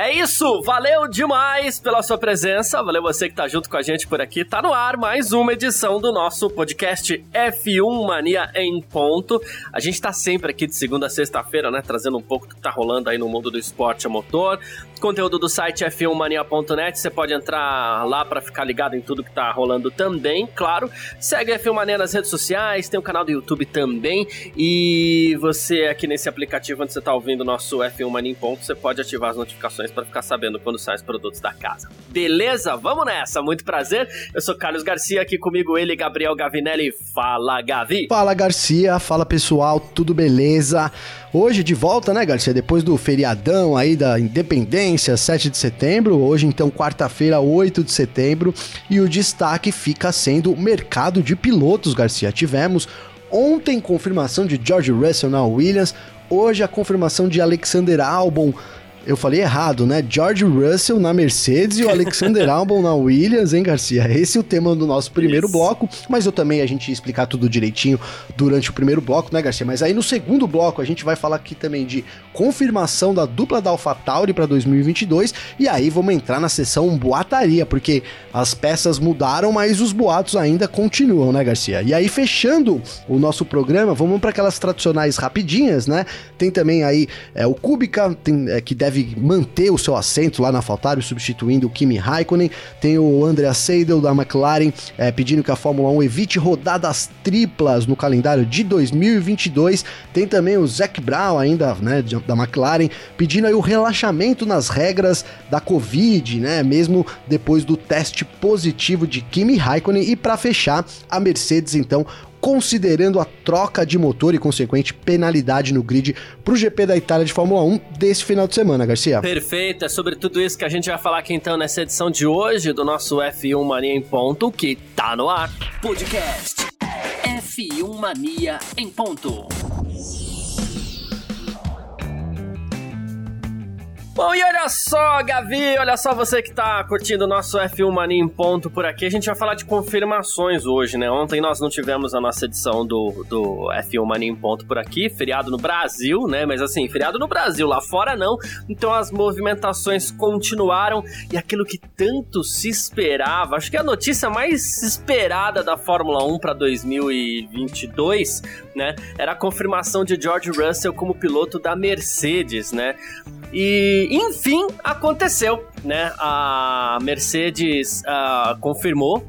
É isso, valeu demais pela sua presença, valeu você que tá junto com a gente por aqui. Tá no ar mais uma edição do nosso podcast F1 Mania em ponto. A gente tá sempre aqui de segunda a sexta-feira, né, trazendo um pouco do que tá rolando aí no mundo do esporte a motor. Conteúdo do site f1mania.net, você pode entrar lá para ficar ligado em tudo que tá rolando também, claro. Segue a F1 Mania nas redes sociais, tem o canal do YouTube também. E você aqui nesse aplicativo onde você tá ouvindo o nosso F1 Mania em ponto, você pode ativar as notificações para ficar sabendo quando saem os produtos da casa. Beleza? Vamos nessa, muito prazer. Eu sou Carlos Garcia, aqui comigo ele, Gabriel Gavinelli. Fala, Gavi. Fala, Garcia. Fala, pessoal. Tudo beleza? Hoje de volta, né, Garcia? Depois do feriadão aí da Independência, 7 de setembro. Hoje, então, quarta-feira, 8 de setembro. E o destaque fica sendo o mercado de pilotos, Garcia. Tivemos ontem confirmação de George Russell na Williams. Hoje a confirmação de Alexander Albon eu falei errado, né? George Russell na Mercedes e o Alexander Albon na Williams, hein, Garcia? Esse é o tema do nosso primeiro Isso. bloco, mas eu também a gente ia explicar tudo direitinho durante o primeiro bloco, né, Garcia? Mas aí no segundo bloco a gente vai falar aqui também de confirmação da dupla da AlphaTauri para 2022 e aí vamos entrar na sessão boataria, porque as peças mudaram, mas os boatos ainda continuam, né, Garcia? E aí fechando o nosso programa, vamos para aquelas tradicionais rapidinhas, né? Tem também aí é, o Kubica, tem, é, que deve deve manter o seu assento lá na AlphaTauri, substituindo o Kimi Raikkonen. Tem o Andrea Seidel da McLaren é, pedindo que a Fórmula 1 evite rodadas triplas no calendário de 2022. Tem também o Zac Brown ainda, né, da McLaren, pedindo aí o relaxamento nas regras da Covid, né, mesmo depois do teste positivo de Kimi Raikkonen. E para fechar, a Mercedes então considerando a troca de motor e consequente penalidade no grid para o GP da Itália de Fórmula 1 desse final de semana, Garcia. Perfeito, é sobre tudo isso que a gente vai falar aqui então nessa edição de hoje do nosso F1 Mania em Ponto, que tá no ar. Podcast F1 Mania em Ponto. Bom, e olha só, Gavi, olha só você que tá curtindo o nosso F1 Mania em ponto por aqui. A gente vai falar de confirmações hoje, né? Ontem nós não tivemos a nossa edição do, do F1 Mania em ponto por aqui, feriado no Brasil, né? Mas assim, feriado no Brasil, lá fora não. Então as movimentações continuaram e aquilo que tanto se esperava, acho que a notícia mais esperada da Fórmula 1 para 2022, né? Era a confirmação de George Russell como piloto da Mercedes, né? E enfim aconteceu, né? A Mercedes uh, confirmou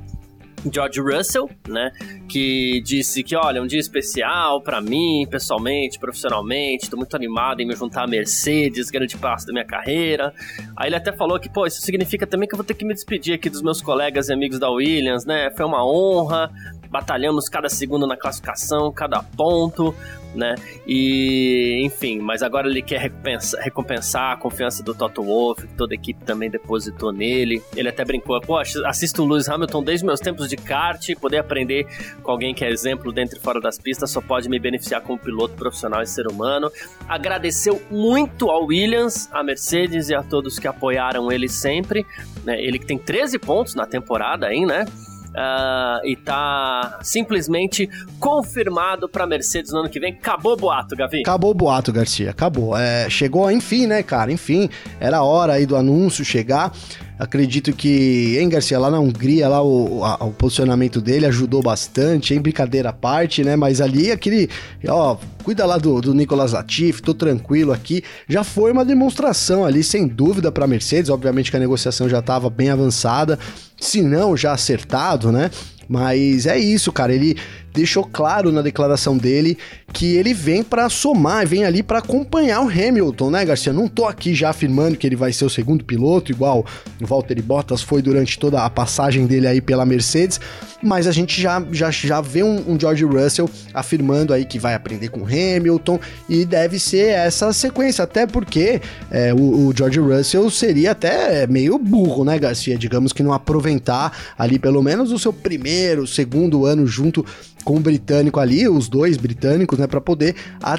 George Russell, né, que disse que, olha, um dia especial para mim, pessoalmente, profissionalmente, tô muito animado em me juntar à Mercedes, grande passo da minha carreira. Aí ele até falou que, pô, isso significa também que eu vou ter que me despedir aqui dos meus colegas e amigos da Williams, né? Foi uma honra, batalhamos cada segundo na classificação, cada ponto, né? E, enfim, mas agora ele quer recompensar, recompensar a confiança do Toto Wolff, que toda a equipe também depositou nele. Ele até brincou, pô, assisto o Lewis Hamilton desde meus tempos de kart, poder aprender com alguém que é exemplo dentro e fora das pistas só pode me beneficiar como piloto profissional e ser humano. Agradeceu muito ao Williams, à Mercedes e a todos que apoiaram ele sempre. Né? Ele que tem 13 pontos na temporada aí, né? Uh, e tá simplesmente confirmado para Mercedes no ano que vem. Acabou o boato, Gavi? Acabou o boato, Garcia. Acabou. É, chegou, enfim, né, cara? Enfim, era hora aí do anúncio chegar. Acredito que, hein, Garcia, lá na Hungria, lá o, a, o posicionamento dele ajudou bastante, em brincadeira à parte, né? Mas ali aquele, ó, cuida lá do, do Nicolas Latifi, tô tranquilo aqui. Já foi uma demonstração ali, sem dúvida, para Mercedes. Obviamente que a negociação já estava bem avançada, se não já acertado, né? Mas é isso, cara. Ele deixou claro na declaração dele que ele vem para somar, vem ali para acompanhar o Hamilton, né, Garcia? Não tô aqui já afirmando que ele vai ser o segundo piloto, igual o Valtteri Bottas foi durante toda a passagem dele aí pela Mercedes, mas a gente já, já, já vê um, um George Russell afirmando aí que vai aprender com Hamilton e deve ser essa sequência, até porque é, o, o, George Russell seria até meio burro, né, Garcia? Digamos que não aproveitar ali pelo menos o seu primeiro, segundo ano junto com o britânico ali, os dois britânicos, né, para poder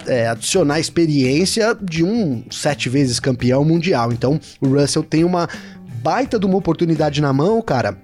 é, adicionar a experiência de um sete vezes campeão mundial. Então, o Russell tem uma baita de uma oportunidade na mão, cara.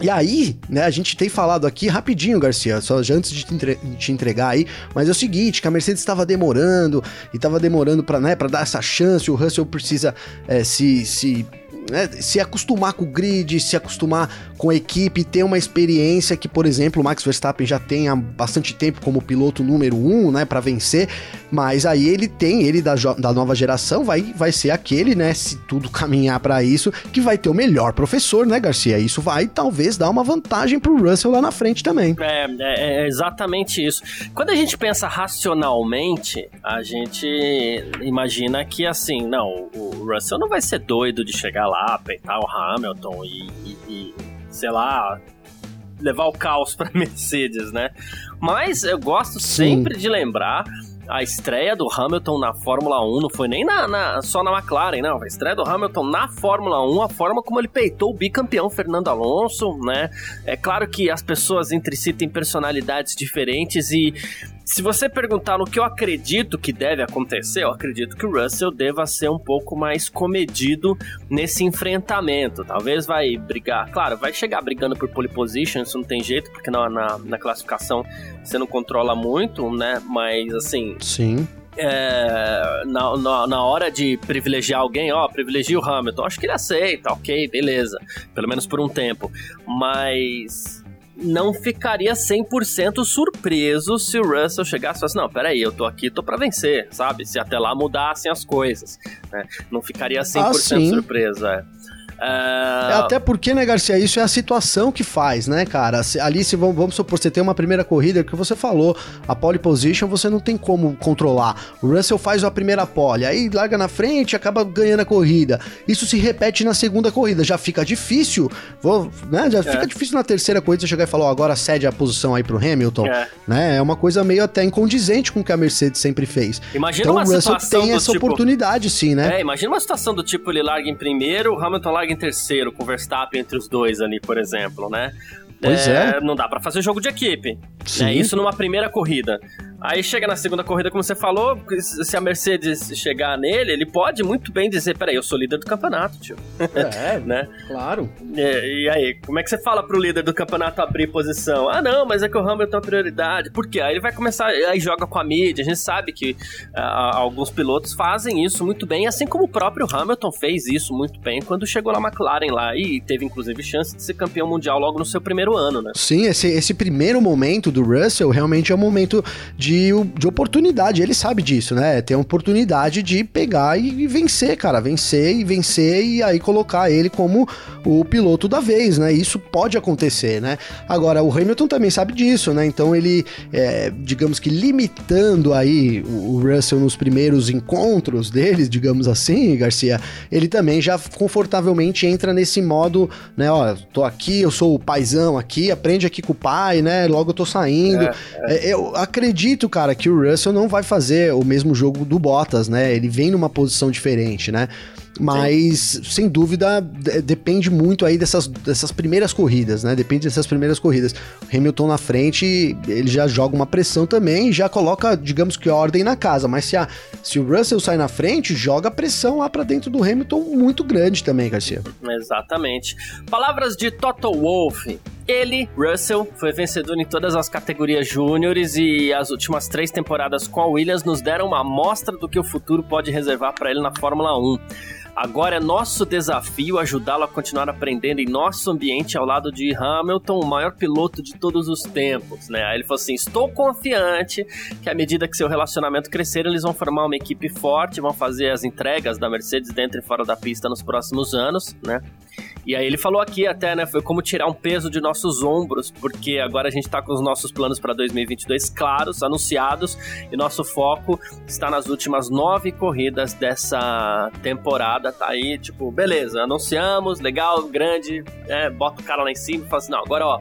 E aí, né, a gente tem falado aqui rapidinho, Garcia, só antes de te, entre te entregar aí, mas é o seguinte, que a Mercedes estava demorando, e estava demorando para né, dar essa chance, o Russell precisa é, se, se né, se acostumar com o grid, se acostumar com a equipe, ter uma experiência que, por exemplo, o Max Verstappen já tem há bastante tempo como piloto número um, né, para vencer, mas aí ele tem, ele da, da nova geração vai, vai ser aquele, né, se tudo caminhar para isso, que vai ter o melhor professor, né, Garcia? Isso vai talvez dar uma vantagem pro Russell lá na frente também. É, é, é exatamente isso. Quando a gente pensa racionalmente, a gente imagina que assim, não, o Russell não vai ser doido de chegar lá, peitar o Hamilton e, e, e sei lá, levar o caos para Mercedes, né? Mas eu gosto Sim. sempre de lembrar a estreia do Hamilton na Fórmula 1 não foi nem na, na, só na McLaren, não. A estreia do Hamilton na Fórmula 1, a forma como ele peitou o bicampeão Fernando Alonso, né? É claro que as pessoas entre si têm personalidades diferentes e se você perguntar no que eu acredito que deve acontecer, eu acredito que o Russell deva ser um pouco mais comedido nesse enfrentamento. Talvez vai brigar, claro, vai chegar brigando por pole position, isso não tem jeito, porque na, na, na classificação você não controla muito, né? Mas assim. Sim. É, na, na, na, hora de privilegiar alguém, ó, privilegia o Hamilton. Acho que ele aceita, ok, beleza. Pelo menos por um tempo. Mas não ficaria 100% surpreso se o Russell chegasse e falasse, não, peraí, eu tô aqui, tô pra vencer, sabe? Se até lá mudassem as coisas, né? Não ficaria 100% ah, surpreso, é. É... Até porque, né, Garcia, isso é a situação que faz, né, cara? Ali, se vamos, vamos supor, você tem uma primeira corrida, que você falou, a pole position você não tem como controlar. O Russell faz a primeira pole, aí larga na frente acaba ganhando a corrida. Isso se repete na segunda corrida, já fica difícil, vou, né? Já é. fica difícil na terceira corrida você chegar e falar, oh, agora cede a posição aí pro Hamilton, é. né? É uma coisa meio até incondizente com o que a Mercedes sempre fez. Imagina então, uma o Russell tem essa tipo... oportunidade, sim, né? É, imagina uma situação do tipo, ele larga em primeiro, o Hamilton larga em terceiro com o Verstappen entre os dois ali, por exemplo, né? Pois é. é. Não dá para fazer jogo de equipe. Né? Isso numa primeira corrida. Aí chega na segunda corrida, como você falou, se a Mercedes chegar nele, ele pode muito bem dizer: peraí, eu sou líder do campeonato, tio. É, né? Claro. E, e, aí, como é que você fala pro líder do campeonato abrir posição? Ah, não, mas é que o Hamilton é prioridade. Por quê? Aí ele vai começar, aí joga com a mídia. A gente sabe que uh, alguns pilotos fazem isso muito bem, assim como o próprio Hamilton fez isso muito bem quando chegou na McLaren lá e teve inclusive chance de ser campeão mundial logo no seu primeiro ano, né? Sim, esse, esse primeiro momento do Russell realmente é um momento de de, de oportunidade. Ele sabe disso, né? Tem a oportunidade de pegar e, e vencer, cara. Vencer e vencer e aí colocar ele como o piloto da vez, né? Isso pode acontecer, né? Agora, o Hamilton também sabe disso, né? Então ele, é, digamos que limitando aí o Russell nos primeiros encontros deles, digamos assim, Garcia, ele também já confortavelmente entra nesse modo, né? Ó, tô aqui, eu sou o paizão aqui, aprende aqui com o pai, né? Logo eu tô saindo. É, é. é eu acredito acredito, cara, que o Russell não vai fazer o mesmo jogo do Bottas, né? Ele vem numa posição diferente, né? Mas, Sim. sem dúvida, depende muito aí dessas, dessas primeiras corridas, né? Depende dessas primeiras corridas. Hamilton na frente, ele já joga uma pressão também e já coloca, digamos que, ordem na casa. Mas se, a, se o Russell sai na frente, joga pressão lá para dentro do Hamilton muito grande também, Garcia. Exatamente. Palavras de Toto Wolff. Ele, Russell, foi vencedor em todas as categorias júniores e as últimas três temporadas com a Williams nos deram uma amostra do que o futuro pode reservar para ele na Fórmula 1. Agora é nosso desafio ajudá-lo a continuar aprendendo em nosso ambiente ao lado de Hamilton, o maior piloto de todos os tempos, né? Aí ele falou assim: "Estou confiante que à medida que seu relacionamento crescer, eles vão formar uma equipe forte, vão fazer as entregas da Mercedes dentro e fora da pista nos próximos anos, né?" E aí ele falou aqui até, né, foi como tirar um peso de nossos ombros, porque agora a gente tá com os nossos planos para 2022 claros, anunciados, e nosso foco está nas últimas nove corridas dessa temporada, tá aí, tipo, beleza, anunciamos, legal, grande, é, bota o cara lá em cima e fala assim, não, agora ó,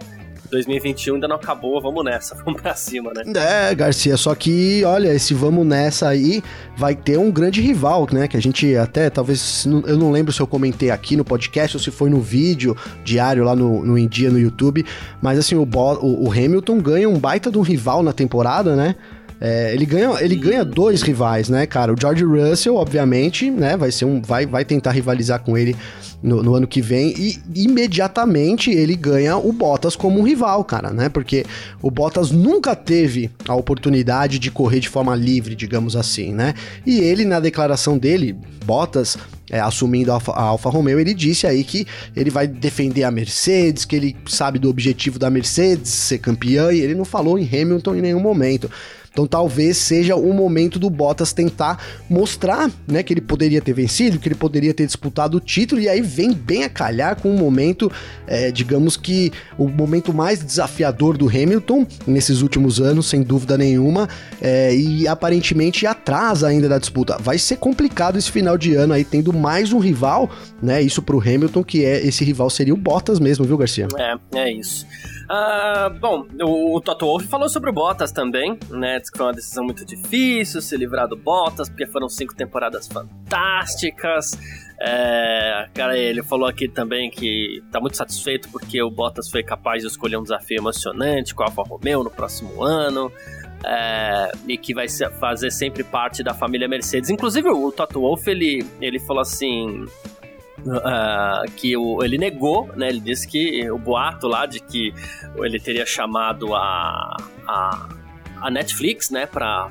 2021 ainda não acabou, vamos nessa, vamos pra cima, né? É, Garcia, só que, olha, esse vamos nessa aí vai ter um grande rival, né? Que a gente até, talvez, eu não lembro se eu comentei aqui no podcast ou se foi no vídeo diário lá no, no India no YouTube, mas assim, o, o, o Hamilton ganha um baita de um rival na temporada, né? É, ele, ganha, ele ganha dois rivais, né, cara? O George Russell, obviamente, né? Vai ser um. Vai, vai tentar rivalizar com ele no, no, ano que vem e imediatamente ele ganha o Bottas como um rival, cara, né? Porque o Bottas nunca teve a oportunidade de correr de forma livre, digamos assim, né? E ele, na declaração dele, Bottas, é, assumindo a Alfa, a Alfa Romeo, ele disse aí que ele vai defender a Mercedes, que ele sabe do objetivo da Mercedes ser campeã, e ele não falou em Hamilton em nenhum momento. Então talvez seja o momento do Bottas tentar mostrar, né, que ele poderia ter vencido, que ele poderia ter disputado o título, e aí vem bem a calhar com um momento, é, digamos que o momento mais desafiador do Hamilton nesses últimos anos, sem dúvida nenhuma, é, e aparentemente atrás ainda da disputa. Vai ser complicado esse final de ano aí, tendo mais um rival, né, isso pro Hamilton, que é esse rival seria o Bottas mesmo, viu, Garcia? É, é isso. Uh, bom, o, o Toto Wolff falou sobre o Bottas também, né? Diz que foi uma decisão muito difícil se livrar do Bottas, porque foram cinco temporadas fantásticas. É, cara, ele falou aqui também que tá muito satisfeito porque o Bottas foi capaz de escolher um desafio emocionante com a Alfa Romeo no próximo ano. É, e que vai fazer sempre parte da família Mercedes. Inclusive, o Toto Wolff, ele, ele falou assim: Uh, que o, ele negou, né? Ele disse que o boato lá de que ele teria chamado a, a, a Netflix, né, pra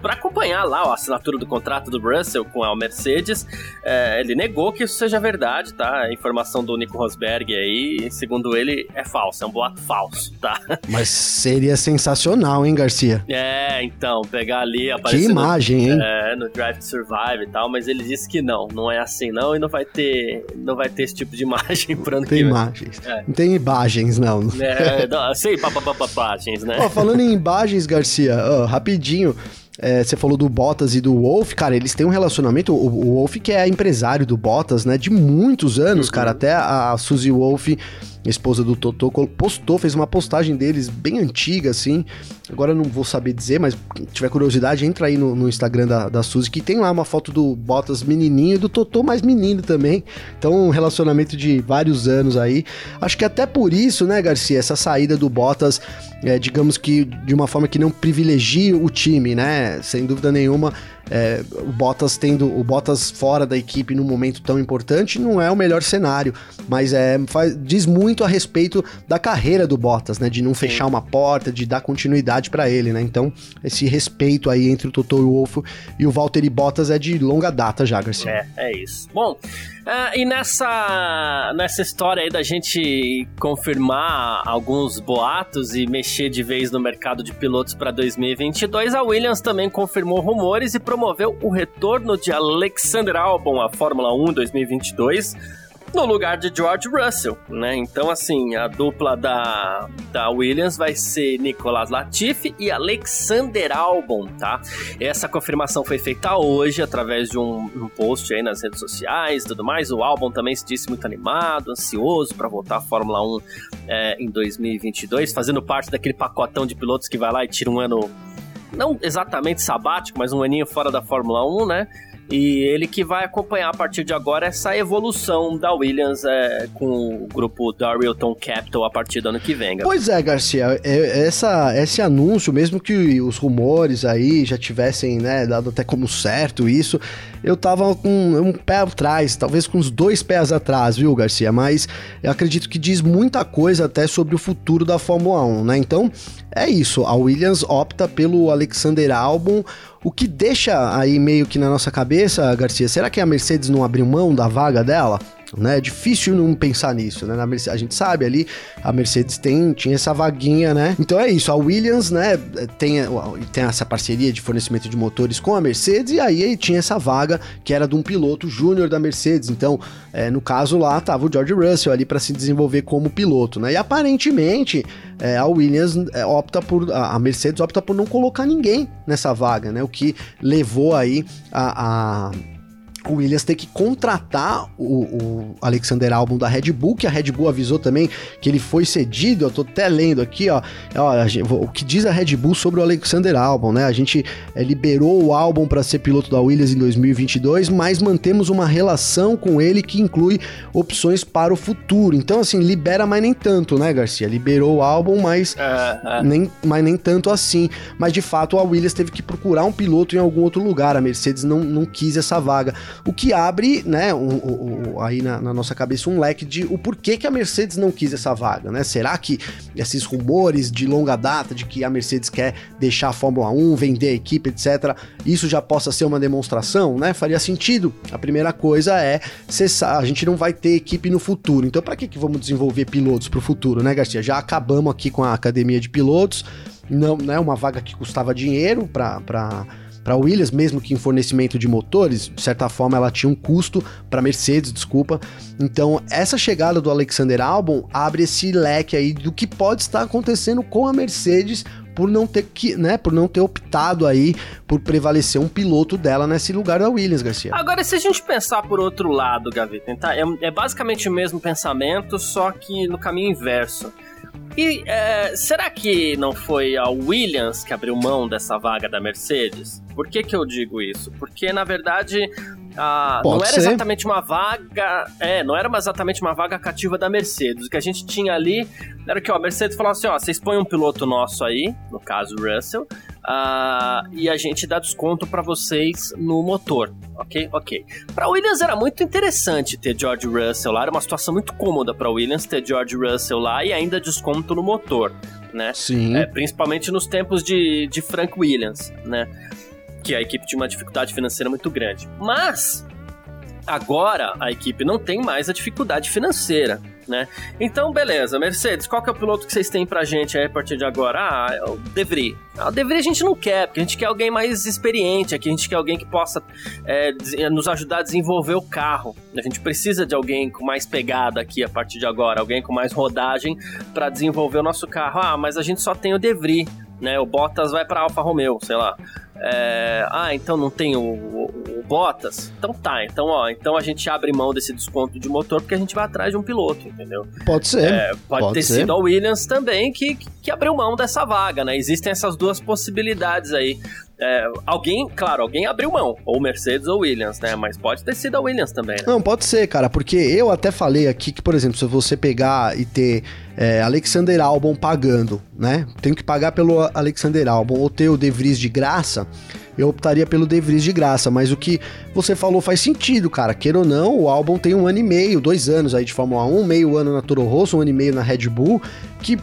para acompanhar lá a assinatura do contrato do Russell com a Mercedes. É, ele negou que isso seja verdade, tá? A informação do Nico Rosberg aí, segundo ele, é falsa, é um boato falso, tá? Mas seria sensacional, hein, Garcia? É, então, pegar ali, aparecer. Que imagem, no, hein? É, no Drive to Survive e tal, mas ele disse que não, não é assim não, e não vai ter, não vai ter esse tipo de imagem pro ano tem que vem. Imagens. É. Não tem imagens, não. É, não, sei, imagens, né? Ó, falando em imagens, Garcia, ó, rapidinho, é, você falou do Bottas e do Wolf, cara, eles têm um relacionamento. O, o Wolf, que é empresário do Bottas, né, de muitos anos, uhum. cara. Até a Suzy Wolf esposa do Totô, postou, fez uma postagem deles bem antiga, assim. Agora não vou saber dizer, mas tiver curiosidade, entra aí no, no Instagram da, da Suzy, que tem lá uma foto do Bottas menininho e do Totô mais menino também. Então, um relacionamento de vários anos aí. Acho que até por isso, né, Garcia, essa saída do Bottas, é, digamos que de uma forma que não privilegie o time, né? Sem dúvida nenhuma é, o Bottas tendo o Bottas fora da equipe num momento tão importante não é o melhor cenário, mas é, faz, diz muito a respeito da carreira do Bottas, né? De não fechar uma porta, de dar continuidade para ele, né? Então, esse respeito aí entre o Toto Wolff e o Valtteri Bottas é de longa data já, Garcia. É, é isso. Bom, Uh, e nessa, nessa história aí da gente confirmar alguns boatos e mexer de vez no mercado de pilotos para 2022, a Williams também confirmou rumores e promoveu o retorno de Alexander Albon à Fórmula 1 2022 no lugar de George Russell, né? Então, assim, a dupla da, da Williams vai ser Nicolas Latifi e Alexander Albon, tá? Essa confirmação foi feita hoje através de um, um post aí nas redes sociais tudo mais. O Albon também se disse muito animado, ansioso para voltar à Fórmula 1 é, em 2022, fazendo parte daquele pacotão de pilotos que vai lá e tira um ano não exatamente sabático, mas um aninho fora da Fórmula 1, né? E ele que vai acompanhar a partir de agora essa evolução da Williams é, com o grupo Darylton Capital a partir do ano que vem. Pois é, Garcia, é, essa, esse anúncio, mesmo que os rumores aí já tivessem né, dado até como certo isso, eu tava com um pé atrás, talvez com os dois pés atrás, viu, Garcia? Mas eu acredito que diz muita coisa até sobre o futuro da Fórmula 1, né? Então, é isso, a Williams opta pelo Alexander Albon, o que deixa aí meio que na nossa cabeça, Garcia, será que a Mercedes não abriu mão da vaga dela? Né? É difícil não pensar nisso, né? Mercedes, a gente sabe ali, a Mercedes tem, tinha essa vaguinha, né? Então é isso, a Williams, né, tem, tem essa parceria de fornecimento de motores com a Mercedes, e aí tinha essa vaga que era de um piloto júnior da Mercedes. Então, é, no caso lá, tava o George Russell ali para se desenvolver como piloto, né? E aparentemente é, a Williams é, opta por. A Mercedes opta por não colocar ninguém nessa vaga, né? O que levou aí a, a o Williams ter que contratar o, o, Alexander Albon da Red Bull, que a Red Bull avisou também que ele foi cedido. Eu tô até lendo aqui, ó, ó o que diz a Red Bull sobre o Alexander Albon, né? A gente é, liberou o Albon para ser piloto da Williams em 2022, mas mantemos uma relação com ele que inclui opções para o futuro. Então, assim, libera, mas nem tanto, né, Garcia? Liberou o Albon, mas, uh, uh. Nem, mas nem tanto assim. Mas de fato, a Williams teve que procurar um piloto em algum outro lugar. A Mercedes não, não quis essa vaga o que abre, né, um, um, aí na, na, nossa cabeça um leque de o porquê que a Mercedes não quis essa vaga, né? Será que esses rumores de longa data de que a Mercedes quer deixar a Fórmula 1, vender a equipe, etc., isso já possa ser uma demonstração, né? Faria sentido. A primeira coisa é cessar, a gente não vai ter equipe no futuro. Então, para que, que vamos desenvolver pilotos para o futuro, né, Garcia? Já acabamos aqui com a academia de pilotos, não né, uma vaga que custava dinheiro para para a Williams, mesmo que em fornecimento de motores, de certa forma ela tinha um custo para Mercedes, desculpa. Então, essa chegada do Alexander Albon abre esse leque aí do que pode estar acontecendo com a Mercedes por não ter que, né, por não ter optado aí por prevalecer um piloto dela nesse lugar da Williams, Garcia. Agora, se a gente pensar por outro lado, Gaveta, tá? é, é basicamente o mesmo pensamento, só que no caminho inverso. E é, será que não foi a Williams que abriu mão dessa vaga da Mercedes? Por que, que eu digo isso? Porque, na verdade, a, não era ser. exatamente uma vaga. É, não era exatamente uma vaga cativa da Mercedes. O que a gente tinha ali era que ó, a Mercedes falou assim: ó, vocês põem um piloto nosso aí, no caso o Russell, uh, e a gente dá desconto para vocês no motor. Ok? Ok. Para Williams era muito interessante ter George Russell lá, era uma situação muito cômoda para Williams ter George Russell lá e ainda desconto no motor. Né? Sim. É, principalmente nos tempos de, de Frank Williams, né? Que a equipe tinha uma dificuldade financeira muito grande. Mas agora a equipe não tem mais a dificuldade financeira né? Então, beleza, Mercedes, qual que é o piloto que vocês têm pra gente aí a partir de agora? Ah, é o De Vries. Ah, o De Vries a gente não quer, porque a gente quer alguém mais experiente aqui, a gente quer alguém que possa é, nos ajudar a desenvolver o carro. A gente precisa de alguém com mais pegada aqui a partir de agora, alguém com mais rodagem para desenvolver o nosso carro. Ah, mas a gente só tem o De Vries, né? O Bottas vai para Alfa Romeo, sei lá. É, ah, então não tem o, o, o, Bottas? Então tá, então ó, então a gente abre mão desse desconto de motor porque a gente vai atrás de um piloto, entendeu? Pode ser. É, pode, pode, ter ser. sido a Williams também que, que abriu mão dessa vaga, né? Existem essas duas possibilidades aí. É, alguém, claro, alguém abriu mão, ou Mercedes ou Williams, né? Mas pode ter sido a Williams também, né? Não, pode ser, cara, porque eu até falei aqui que, por exemplo, se você pegar e ter é, Alexander Albon pagando, né? Tenho que pagar pelo Alexander Albon ou ter o De Vries de graça, eu optaria pelo De Vries de graça, mas o que você falou faz sentido, cara. Queira ou não, o álbum tem um ano e meio, dois anos aí de Fórmula 1, meio ano na Toro Rosso, um ano e meio na Red Bull, que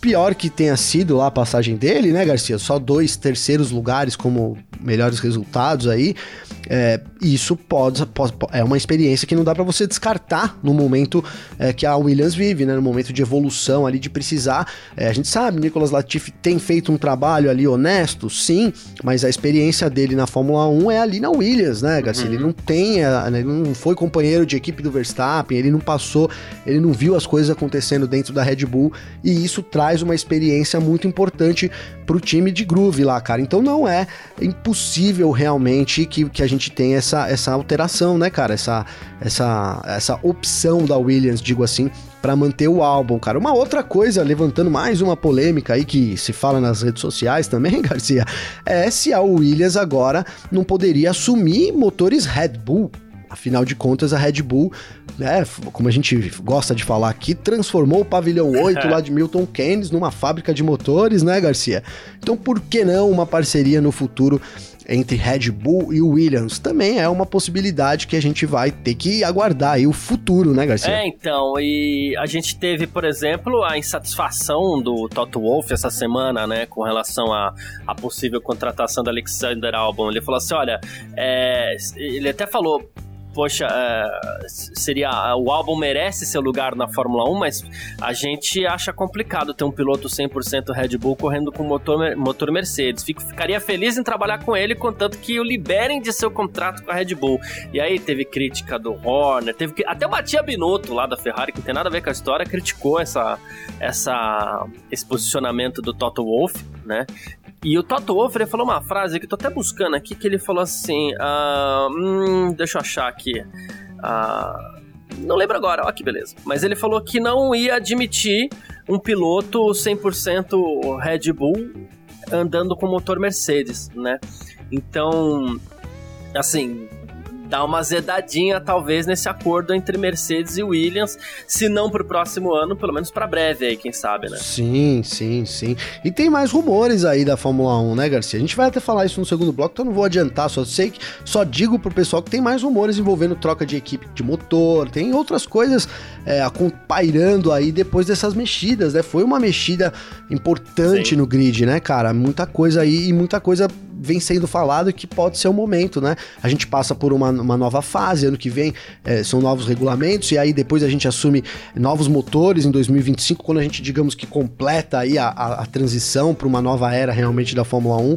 pior que tenha sido lá a passagem dele, né, Garcia? Só dois terceiros lugares como melhores resultados aí. É, isso pode, pode, é uma experiência que não dá para você descartar no momento é, que a Williams vive, né? No momento de evolução ali, de precisar. É, a gente sabe, Nicolas Latifi tem feito um trabalho ali honesto, sim, mas a experiência dele na Fórmula 1 é ali na Williams, né, Garcia? Uhum. Ele não tem, é, ele não foi companheiro de equipe do Verstappen, ele não passou, ele não viu as coisas acontecendo dentro da Red Bull e isso traz uma experiência muito importante pro time de groove lá, cara. Então não é impossível realmente que, que a gente tenha essa, essa alteração, né, cara? Essa, essa, essa opção da Williams, digo assim, para manter o álbum, cara. Uma outra coisa, levantando mais uma polêmica aí que se fala nas redes sociais também, Garcia, é se a Williams agora não poderia assumir motores Red Bull. Afinal de contas, a Red Bull, né, como a gente gosta de falar aqui, transformou o pavilhão 8 lá de Milton Keynes numa fábrica de motores, né, Garcia? Então, por que não uma parceria no futuro entre Red Bull e Williams. Também é uma possibilidade que a gente vai ter que aguardar aí o futuro, né, Garcia? É, então, e a gente teve, por exemplo, a insatisfação do Toto Wolff essa semana, né, com relação à, à possível contratação do Alexander Albon. Ele falou assim, olha, é, ele até falou, poxa, uh, seria o álbum merece seu lugar na Fórmula 1, mas a gente acha complicado ter um piloto 100% Red Bull correndo com motor, motor Mercedes. Fico, ficaria feliz em trabalhar com ele, contanto que o liberem de seu contrato com a Red Bull. E aí teve crítica do Horner, teve até o Matia Binotto lá da Ferrari, que não tem nada a ver com a história, criticou essa, essa, esse posicionamento do Toto Wolff, né? E o Toto Wolff falou uma frase que eu tô até buscando aqui, que ele falou assim, uh, hum, deixa eu achar aqui, uh, não lembro agora, ó que beleza. Mas ele falou que não ia admitir um piloto 100% Red Bull andando com motor Mercedes, né? Então, assim, dar uma zedadinha, talvez, nesse acordo entre Mercedes e Williams, se não para o próximo ano, pelo menos para breve aí, quem sabe, né? Sim, sim, sim. E tem mais rumores aí da Fórmula 1, né, Garcia? A gente vai até falar isso no segundo bloco, então não vou adiantar, só sei que só digo pro pessoal que tem mais rumores envolvendo troca de equipe de motor, tem outras coisas é, pairando aí depois dessas mexidas, né? Foi uma mexida importante sim. no grid, né, cara? Muita coisa aí e muita coisa vem sendo falado que pode ser o momento, né? A gente passa por uma, uma nova fase, ano que vem é, são novos regulamentos, e aí depois a gente assume novos motores em 2025, quando a gente, digamos que completa aí a, a, a transição para uma nova era realmente da Fórmula 1.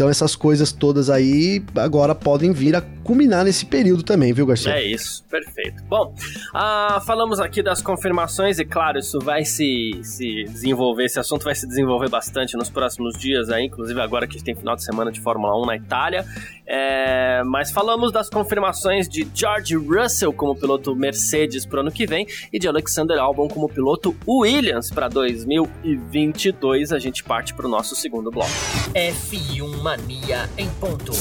Então essas coisas todas aí agora podem vir a culminar nesse período também, viu, Garcia? É isso, perfeito. Bom, ah, falamos aqui das confirmações e claro, isso vai se, se desenvolver, esse assunto vai se desenvolver bastante nos próximos dias aí, inclusive agora que tem final de semana de Fórmula 1 na Itália. É, mas falamos das confirmações de George Russell como piloto Mercedes para o ano que vem e de Alexander Albon como piloto Williams para 2022. A gente parte para o nosso segundo bloco. F1 Mania em ponto.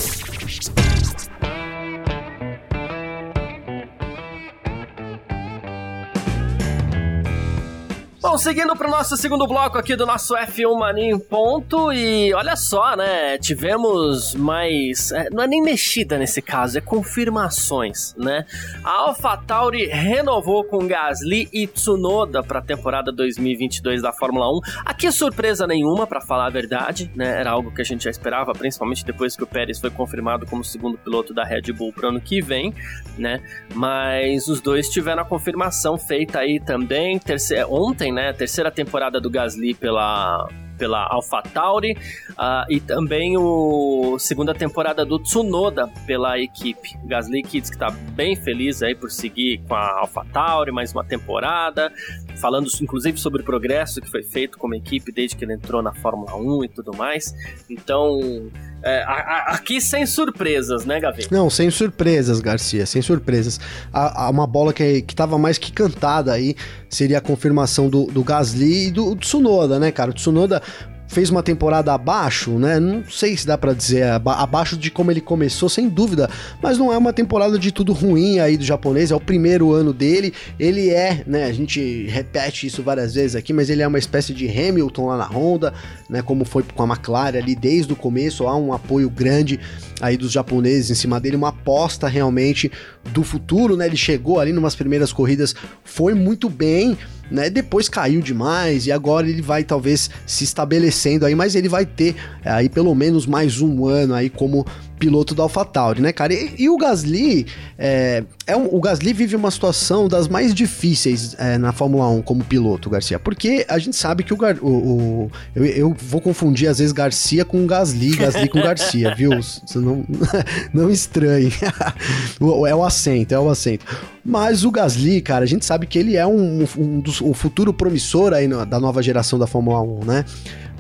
Bom, seguindo para o nosso segundo bloco aqui do nosso F1 Mania em ponto, e olha só, né? Tivemos mais. É, não é nem mexida nesse caso, é confirmações, né? A AlphaTauri renovou com Gasly e Tsunoda para a temporada 2022 da Fórmula 1. Aqui surpresa nenhuma, para falar a verdade, né? Era algo que a gente já esperava, principalmente depois que o Pérez foi confirmado como segundo piloto da Red Bull para ano que vem, né? Mas os dois tiveram a confirmação feita aí também terceira, ontem né? A terceira temporada do Gasly pela pela AlphaTauri uh, e também o segunda temporada do Tsunoda pela equipe. Gasly Kids que está bem feliz aí por seguir com a AlphaTauri mais uma temporada, falando inclusive sobre o progresso que foi feito como equipe desde que ele entrou na Fórmula 1 e tudo mais. Então, é, a, a, aqui sem surpresas, né, Gavi? Não, sem surpresas, Garcia, sem surpresas. A, uma bola que, que mais que cantada aí seria a confirmação do, do Gasly e do, do Tsunoda, né, cara? O Tsunoda fez uma temporada abaixo, né? Não sei se dá para dizer abaixo de como ele começou, sem dúvida, mas não é uma temporada de tudo ruim aí do japonês, é o primeiro ano dele. Ele é, né, a gente repete isso várias vezes aqui, mas ele é uma espécie de Hamilton lá na Honda, né, como foi com a McLaren ali desde o começo, há um apoio grande aí dos japoneses em cima dele, uma aposta realmente do futuro, né? Ele chegou ali numas primeiras corridas, foi muito bem, né? Depois caiu demais e agora ele vai talvez se estabelecendo aí, mas ele vai ter é, aí pelo menos mais um ano aí como piloto da AlphaTauri, né, cara? E, e o Gasly, é, é um, o Gasly vive uma situação das mais difíceis é, na Fórmula 1 como piloto, Garcia, porque a gente sabe que o, o, o eu, eu, vou confundir às vezes Garcia com Gasly, Gasly com Garcia, viu? Você não, não estranhe. é o acento, é o acento. Mas o Gasly, cara, a gente sabe que ele é um, um dos, um futuro promissor aí na, da nova geração da Fórmula 1, né?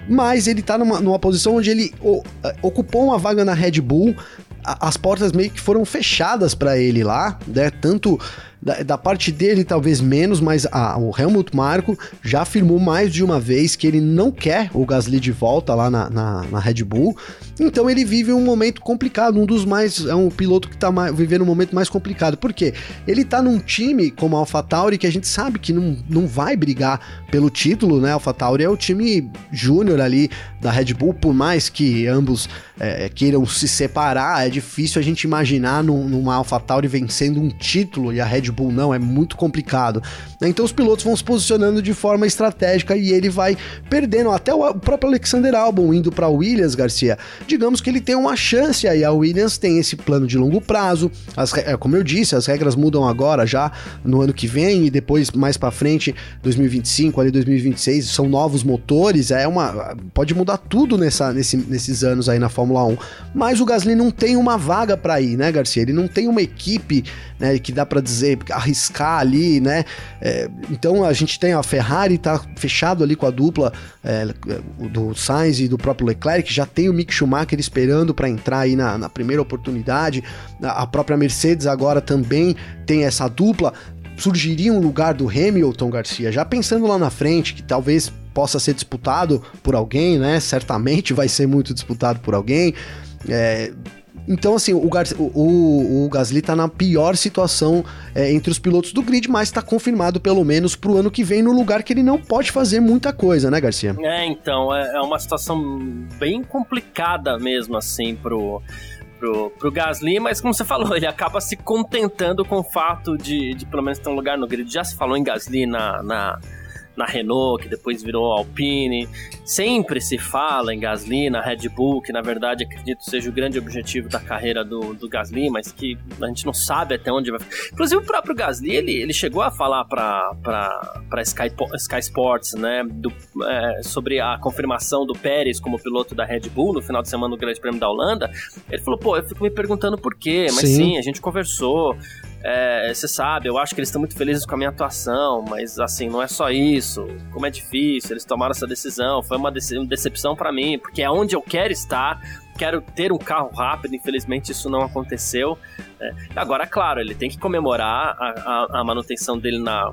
Mas ele tá numa, numa posição onde ele o, eh, ocupou uma vaga na Red Bull, as portas meio que foram fechadas para ele lá, né? Tanto da, da, parte dele, talvez menos, mas a, o Helmut Marko já afirmou mais de uma vez que ele não quer o Gasly de volta lá na, na, na Red Bull. Então ele vive um momento complicado, um dos mais. É um piloto que está vivendo um momento mais complicado. Por quê? Ele está num time como a AlphaTauri que a gente sabe que não, não vai brigar pelo título, né? AlphaTauri é o time júnior ali da Red Bull, por mais que ambos é, queiram se separar, é difícil a gente imaginar num, numa AlphaTauri vencendo um título e a Red Bull não, é muito complicado. Então os pilotos vão se posicionando de forma estratégica e ele vai perdendo. Até o próprio Alexander Albon indo para Williams, Garcia, digamos que ele tem uma chance aí. A Williams tem esse plano de longo prazo. As, é, como eu disse, as regras mudam agora já no ano que vem e depois mais para frente, 2025, ali 2026, são novos motores. É uma pode mudar tudo nessa, nesse, nesses anos aí na Fórmula 1. Mas o Gasly não tem uma vaga para ir, né, Garcia? Ele não tem uma equipe, né, que dá para dizer arriscar ali, né? É, então a gente tem a Ferrari tá fechado ali com a dupla é, do Sainz e do próprio Leclerc, já tem o Mick Schumacher esperando para entrar aí na, na primeira oportunidade. A própria Mercedes agora também tem essa dupla surgiria um lugar do Hamilton Garcia, já pensando lá na frente, que talvez possa ser disputado por alguém, né? Certamente vai ser muito disputado por alguém. É, então, assim, o, Gar o, o, Gasly tá na pior situação é, entre os pilotos do grid, mas tá confirmado pelo menos pro ano que vem no lugar que ele não pode fazer muita coisa, né, Garcia? É, então, é, é uma situação bem complicada mesmo, assim, pro pro, pro Gasly, mas como você falou, ele acaba se contentando com o fato de, de pelo menos ter um lugar no grid. Já se falou em Gasly na, na na Renault, que depois virou Alpine. Sempre se fala em Gasly na Red Bull, que na verdade acredito seja o grande objetivo da carreira do, do Gasly, mas que a gente não sabe até onde vai. Inclusive o próprio Gasly, ele, ele chegou a falar para Sky, Sky Sports, né, do, é, sobre a confirmação do Pérez como piloto da Red Bull no final de semana do Grande Prêmio da Holanda. Ele falou, pô, eu fico me perguntando por quê, mas sim, sim a gente conversou. É, você sabe, eu acho que eles estão muito felizes com a minha atuação, mas assim, não é só isso. Como é difícil, eles tomaram essa decisão, foi uma, dece decepção para mim, porque é onde eu quero estar, quero ter um carro rápido, infelizmente isso não aconteceu. É, agora, claro, ele tem que comemorar a, a, a manutenção dele na,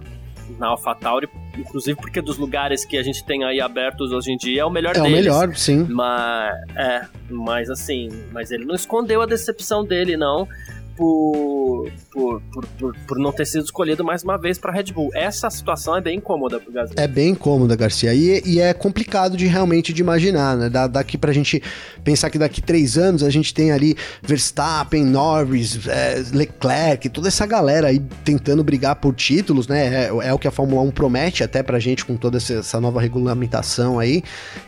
na AlphaTauri, inclusive porque dos lugares que a gente tem aí abertos hoje em dia é o melhor é deles. É o melhor, sim. Mas, é, mas assim, mas ele não escondeu a decepção dele, não por, por, por, por, não ter sido escolhido mais uma vez para Red Bull. Essa situação é bem incômoda pro Gasly. É bem incômoda, Garcia. E, e é complicado de realmente de imaginar, né? Da, daqui pra gente pensar que daqui três anos a gente tem ali Verstappen, Norris, é, Leclerc, toda essa galera aí tentando brigar por títulos, né? É, é, o que a Fórmula 1 promete até pra gente com toda essa nova regulamentação aí.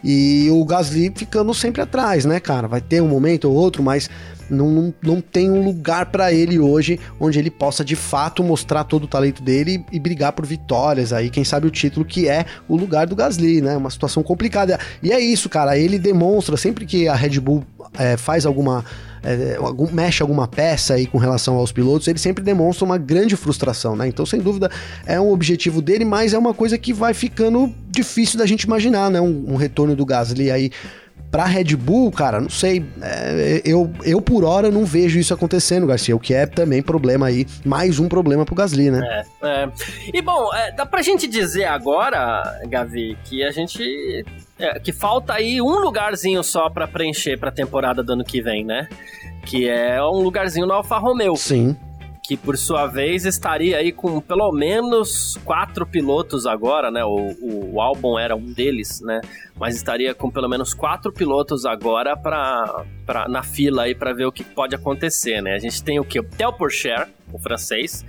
E o Gasly ficando sempre atrás, né, cara? Vai ter um momento ou outro, mas não, não, não tem um lugar para ele hoje onde ele possa de fato mostrar todo o talento dele e, e, brigar por vitórias aí, quem sabe o título que é o lugar do Gasly, né? Uma situação complicada. E é isso, cara, ele demonstra sempre que a Red Bull é, faz alguma é, algum, mexe alguma peça aí com relação aos pilotos, ele sempre demonstra uma grande frustração, né? Então, sem dúvida, é um objetivo dele, mas é uma coisa que vai ficando difícil da gente imaginar, né? Um, um retorno do Gasly aí Pra Red Bull, cara, não sei. É, eu, eu, por hora, não vejo isso acontecendo, Garcia. O que é também problema aí. Mais um problema pro Gasly, né? É, é. E bom, é, dá pra gente dizer agora, Gavi, que a gente. É, que falta aí um lugarzinho só para preencher pra temporada do ano que vem, né? Que é um lugarzinho no Alfa Romeo. Sim que por sua vez estaria aí com pelo menos quatro pilotos agora, né? O, o, o álbum era um deles, né? Mas estaria com pelo menos quatro pilotos agora pra, pra, na fila aí para ver o que pode acontecer, né? A gente tem o que? O Theo Pourchaire, o francês,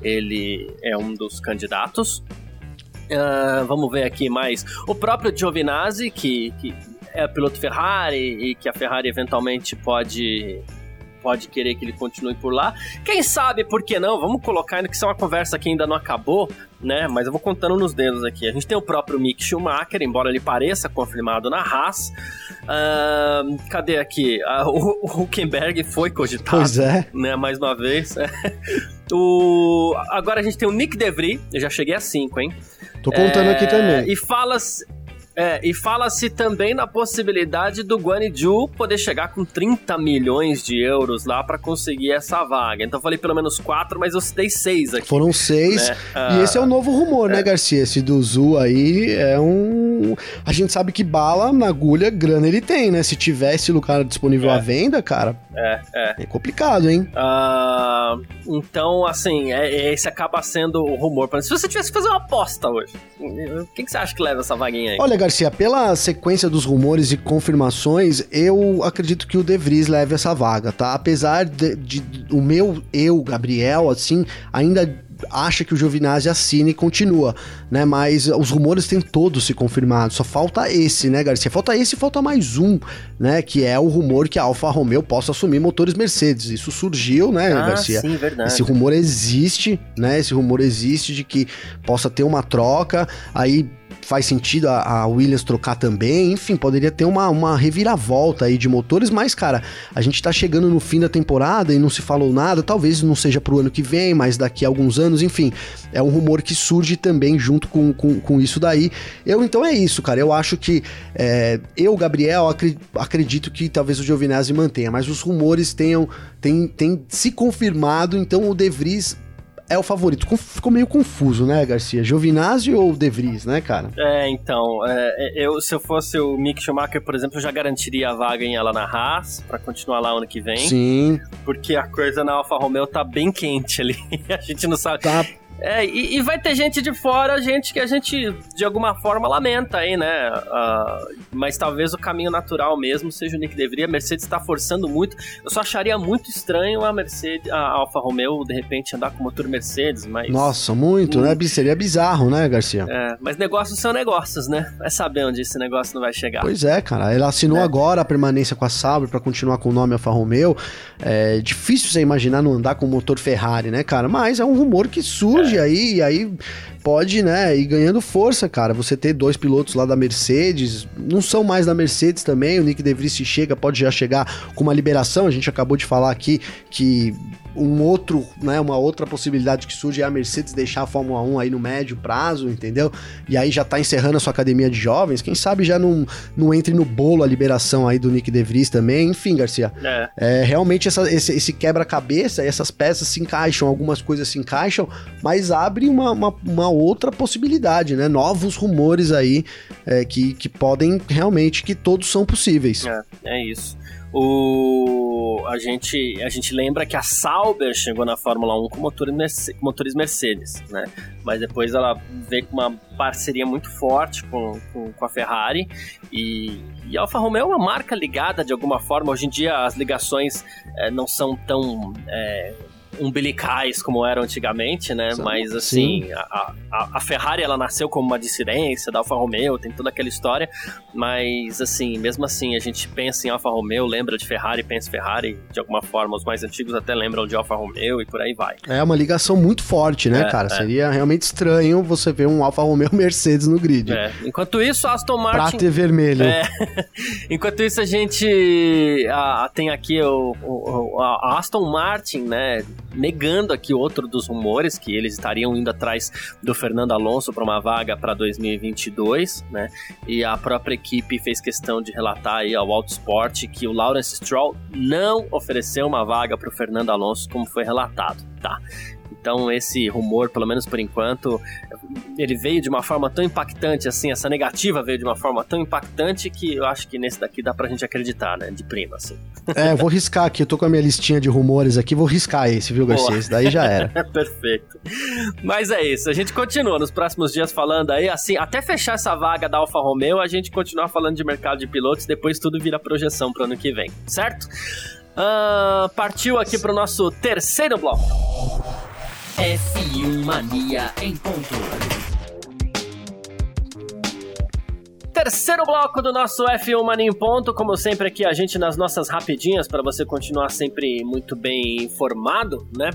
ele é um dos candidatos. Uh, vamos ver aqui mais. O próprio Giovinazzi, que, que é piloto Ferrari e que a Ferrari eventualmente pode pode querer que ele continue por lá. Quem sabe, por que não? Vamos colocar ainda que isso é uma conversa que ainda não acabou, né? Mas eu vou contando nos dedos aqui. A gente tem o próprio Mick Schumacher, embora ele pareça confirmado na Haas. Uh, cadê aqui? Uh, o, Huckenberg foi cogitado. Pois é. Né, mais uma vez. o, agora a gente tem o Nick DeVry. Eu já cheguei a 5, hein? Tô contando é, aqui também. E fala é, e fala-se também na possibilidade do Guanaju poder chegar com 30 milhões de euros lá para conseguir essa vaga. Então eu falei pelo menos quatro, mas eu citei seis aqui. Foram seis. Né? E esse é o novo rumor, né, é. né, Garcia? Esse do Zu aí é um. A gente sabe que bala na agulha, grana ele tem, né? Se tivesse lugar disponível é. à venda, cara. É, é. É complicado, hein? Uh, então, assim, é, esse acaba sendo o rumor. Se você tivesse que fazer uma aposta hoje, o que, que você acha que leva essa vaguinha aí? Olha, Garcia, pela sequência dos rumores e confirmações, eu acredito que o De Vries leve essa vaga, tá? Apesar de, de o meu eu, Gabriel, assim, ainda acha que o Giovinazzi assine e continua, né? Mas os rumores têm todos se confirmado. Só falta esse, né, Garcia? Falta esse e falta mais um, né? Que é o rumor que a Alfa Romeo possa assumir motores Mercedes. Isso surgiu, né, ah, Garcia? Sim, verdade. Esse rumor existe, né? Esse rumor existe de que possa ter uma troca. Aí faz sentido a, a, Williams trocar também. Enfim, poderia ter uma, uma reviravolta aí de motores, mas, cara, a gente tá chegando no fim da temporada e não se falou nada. Talvez não seja pro ano que vem, mas daqui a alguns anos, enfim, é um rumor que surge também junto com, com, com isso daí. Eu, então, é isso, cara. Eu acho que é, eu, Gabriel, acredito que talvez o Giovinazzi mantenha, mas os rumores tenham tem, tem se confirmado, então o De Vries é o favorito. Ficou meio confuso, né, Garcia? Giovinazzi ou De Vries, né, cara? É, então, é, é, eu, se eu fosse o Mick Schumacher, por exemplo, eu já garantiria a vaga em ela na Haas, para continuar lá ano que vem. Sim. Porque a coisa na Alfa Romeo tá bem quente ali. a gente não sabe. Tá é, e, e, vai ter gente de fora, gente que a gente de alguma forma lamenta aí, né? Uh, mas talvez o caminho natural mesmo seja o Nick deveria. A Mercedes está forçando muito. Eu só acharia muito estranho a Mercedes, a Alfa Romeo, de repente andar com motor Mercedes, mas. Nossa, muito, né? Seria bizarro, né, Garcia? É, mas negócios são negócios, né? Vai saber onde esse negócio não vai chegar. Pois é, cara. Ela assinou é. agora a permanência com a Sauber para continuar com o nome Alfa Romeo. É difícil você imaginar não andar com motor Ferrari, né, cara? Mas é um rumor que surge. Surge aí, e aí pode, né, ir ganhando força, cara. Você ter dois pilotos lá da Mercedes, não são mais da Mercedes também, o Nick De Vries se chega, pode já chegar com uma liberação, a gente acabou de falar aqui que um outro, né, uma outra possibilidade que surge é a Mercedes deixar a Fórmula 1 aí no médio prazo, entendeu? E aí já tá encerrando a sua academia de jovens, quem sabe já não, não entre no bolo a liberação aí do Nick De Vries também, enfim, Garcia. É. é realmente essa, esse, esse quebra-cabeça, essas peças se encaixam, algumas coisas se encaixam, mas abre uma, uma, uma outra possibilidade, né? Novos rumores aí é, que, que podem realmente, que todos são possíveis. É, é isso. O, a, gente, a gente lembra que a Sauber chegou na Fórmula 1 com motores, Mercedes, motores Mercedes, né? Mas depois ela veio com uma parceria muito forte com, com, com, a Ferrari e, e a Alfa Romeo é uma marca ligada de alguma forma. Hoje em dia as ligações é, não são tão é, umbilicais como eram antigamente, né? Sim. Mas assim, a, a, a, Ferrari ela nasceu como uma dissidência da Alfa Romeo, tem toda aquela história, mas assim, mesmo assim, a gente pensa em Alfa Romeo, lembra de Ferrari, pensa em Ferrari, de alguma forma, os mais antigos até lembram de Alfa Romeo e por aí vai. É uma ligação muito forte, né, é, cara? É. Seria realmente estranho você ver um Alfa Romeo Mercedes no grid. É. Enquanto isso, Aston Martin. Prata e vermelho. É. Enquanto isso, a gente a, tem aqui o, o, a Aston Martin, né? Negando aqui outro dos rumores que eles estariam indo atrás do Fernando Alonso para uma vaga para 2022, né? E a própria equipe fez questão de relatar aí ao Autosport que o Lawrence Stroll não ofereceu uma vaga para o Fernando Alonso, como foi relatado, tá? Então, esse rumor, pelo menos por enquanto, ele veio de uma forma tão impactante, assim, essa negativa veio de uma forma tão impactante que eu acho que nesse daqui dá pra gente acreditar, né? De prima, assim. É, vou riscar aqui, eu tô com a minha listinha de rumores aqui, vou riscar esse, viu, Garcia? Boa. Esse daí já era. Perfeito. Mas é isso, a gente continua nos próximos dias falando aí, assim, até fechar essa vaga da Alfa Romeo, a gente continua falando de mercado de pilotos, depois tudo vira projeção pro ano que vem, certo? Uh, partiu aqui pro nosso terceiro bloco. F1 Mania em ponto. Terceiro bloco do nosso F1 Mania em ponto, como sempre aqui a gente nas nossas rapidinhas para você continuar sempre muito bem informado, né?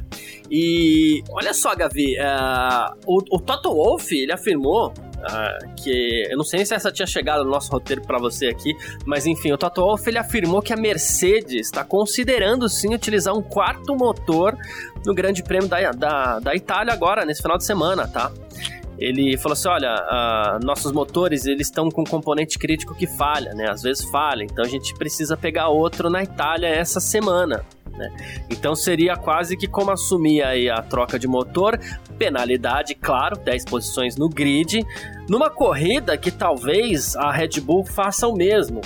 E olha só, Gavi, uh, o, o Toto Wolff ele afirmou Uh, que eu não sei se essa tinha chegado no nosso roteiro para você aqui, mas enfim, o Toto Wolff ele afirmou que a Mercedes está considerando sim utilizar um quarto motor no Grande Prêmio da, da, da Itália agora, nesse final de semana, tá? Ele falou assim, olha, uh, nossos motores eles estão com um componente crítico que falha, né? Às vezes falha, então a gente precisa pegar outro na Itália essa semana. Né? Então seria quase que como assumir aí a troca de motor, penalidade, claro, 10 posições no grid, numa corrida que talvez a Red Bull faça o mesmo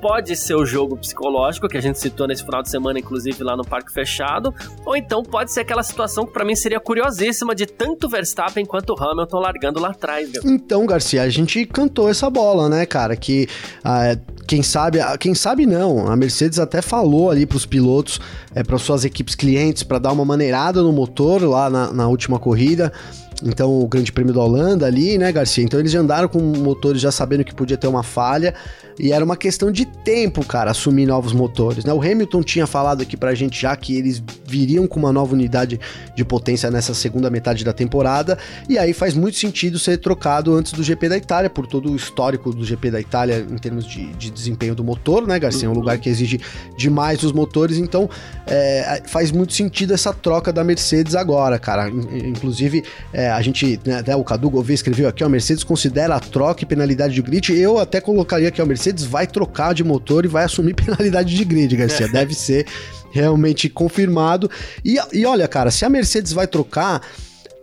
pode ser o jogo psicológico que a gente citou nesse final de semana, inclusive lá no Parque Fechado, ou então pode ser aquela situação que para mim seria curiosíssima de tanto Verstappen quanto Hamilton largando lá atrás. Viu? Então, Garcia, a gente cantou essa bola, né, cara? Que ah, quem sabe, quem sabe não, a Mercedes até falou ali para os pilotos, é, para suas equipes clientes, para dar uma maneirada no motor lá na, na última corrida então o Grande Prêmio da Holanda ali, né, Garcia? Então eles já andaram com motores já sabendo que podia ter uma falha e era uma questão de tempo, cara, assumir novos motores, né? O Hamilton tinha falado aqui pra gente já que eles viriam com uma nova unidade de potência nessa segunda metade da temporada e aí faz muito sentido ser trocado antes do GP da Itália, por todo o histórico do GP da Itália em termos de, de desempenho do motor, né, Garcia? É um lugar que exige demais os motores, então é, faz muito sentido essa troca da Mercedes agora, cara. Inclusive, é, a gente, né, o Cadu Gouveia escreveu aqui, ó, a Mercedes considera a troca e penalidade de grid. Eu até colocaria que a Mercedes vai trocar de motor e vai assumir penalidade de grid, Garcia. Deve ser realmente confirmado. E, e olha, cara, se a Mercedes vai trocar.